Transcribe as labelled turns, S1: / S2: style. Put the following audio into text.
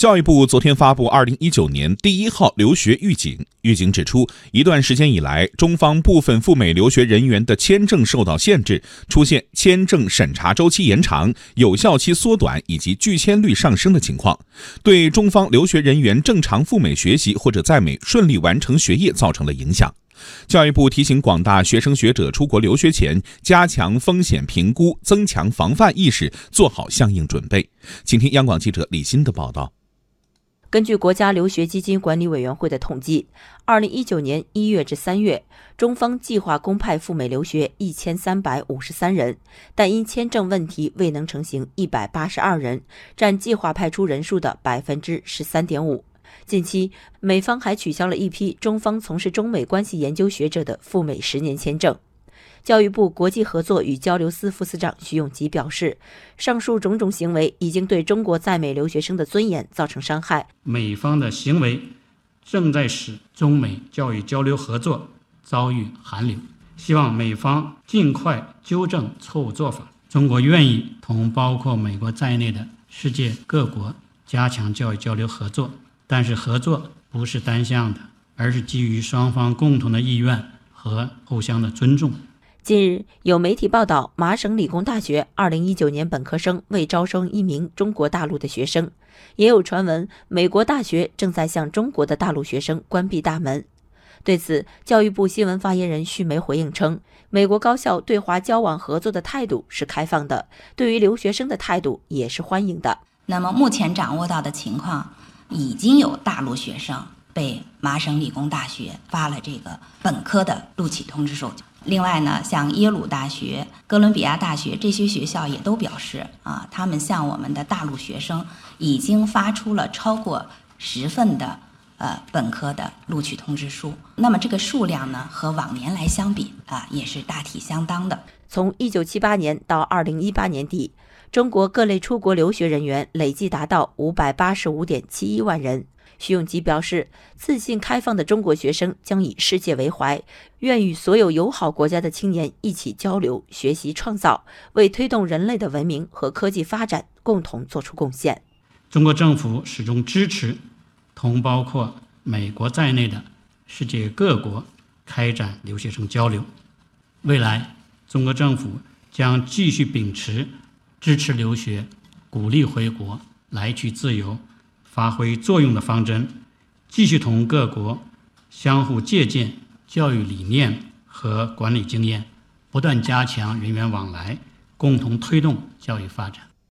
S1: 教育部昨天发布二零一九年第一号留学预警，预警指出，一段时间以来，中方部分赴美留学人员的签证受到限制，出现签证审查周期延长、有效期缩短以及拒签率上升的情况，对中方留学人员正常赴美学习或者在美顺利完成学业造成了影响。教育部提醒广大学生学者出国留学前，加强风险评估，增强防范意识，做好相应准备。请听央广记者李欣的报道。
S2: 根据国家留学基金管理委员会的统计，二零一九年一月至三月，中方计划公派赴美留学一千三百五十三人，但因签证问题未能成行一百八十二人，占计划派出人数的百分之十三点五。近期，美方还取消了一批中方从事中美关系研究学者的赴美十年签证。教育部国际合作与交流司副司长徐永吉表示，上述种种行为已经对中国在美留学生的尊严造成伤害。
S3: 美方的行为正在使中美教育交流合作遭遇寒流，希望美方尽快纠正错误做法。中国愿意同包括美国在内的世界各国加强教育交流合作，但是合作不是单向的，而是基于双方共同的意愿和互相的尊重。
S2: 近日，有媒体报道，麻省理工大学2019年本科生未招生一名中国大陆的学生，也有传闻美国大学正在向中国的大陆学生关闭大门。对此，教育部新闻发言人徐梅回应称，美国高校对华交往合作的态度是开放的，对于留学生的态度也是欢迎的。
S4: 那么，目前掌握到的情况，已经有大陆学生被麻省理工大学发了这个本科的录取通知书。另外呢，像耶鲁大学、哥伦比亚大学这些学校也都表示啊，他们向我们的大陆学生已经发出了超过十份的呃本科的录取通知书。那么这个数量呢，和往年来相比啊，也是大体相当的。
S2: 从一九七八年到二零一八年底，中国各类出国留学人员累计达到五百八十五点七一万人。徐永吉表示，自信开放的中国学生将以世界为怀，愿与所有友好国家的青年一起交流、学习、创造，为推动人类的文明和科技发展共同作出贡献。
S3: 中国政府始终支持同包括美国在内的世界各国开展留学生交流。未来，中国政府将继续秉持支持留学、鼓励回国、来去自由。发挥作用的方针，继续同各国相互借鉴教育理念和管理经验，不断加强人员往来，共同推动教育发展。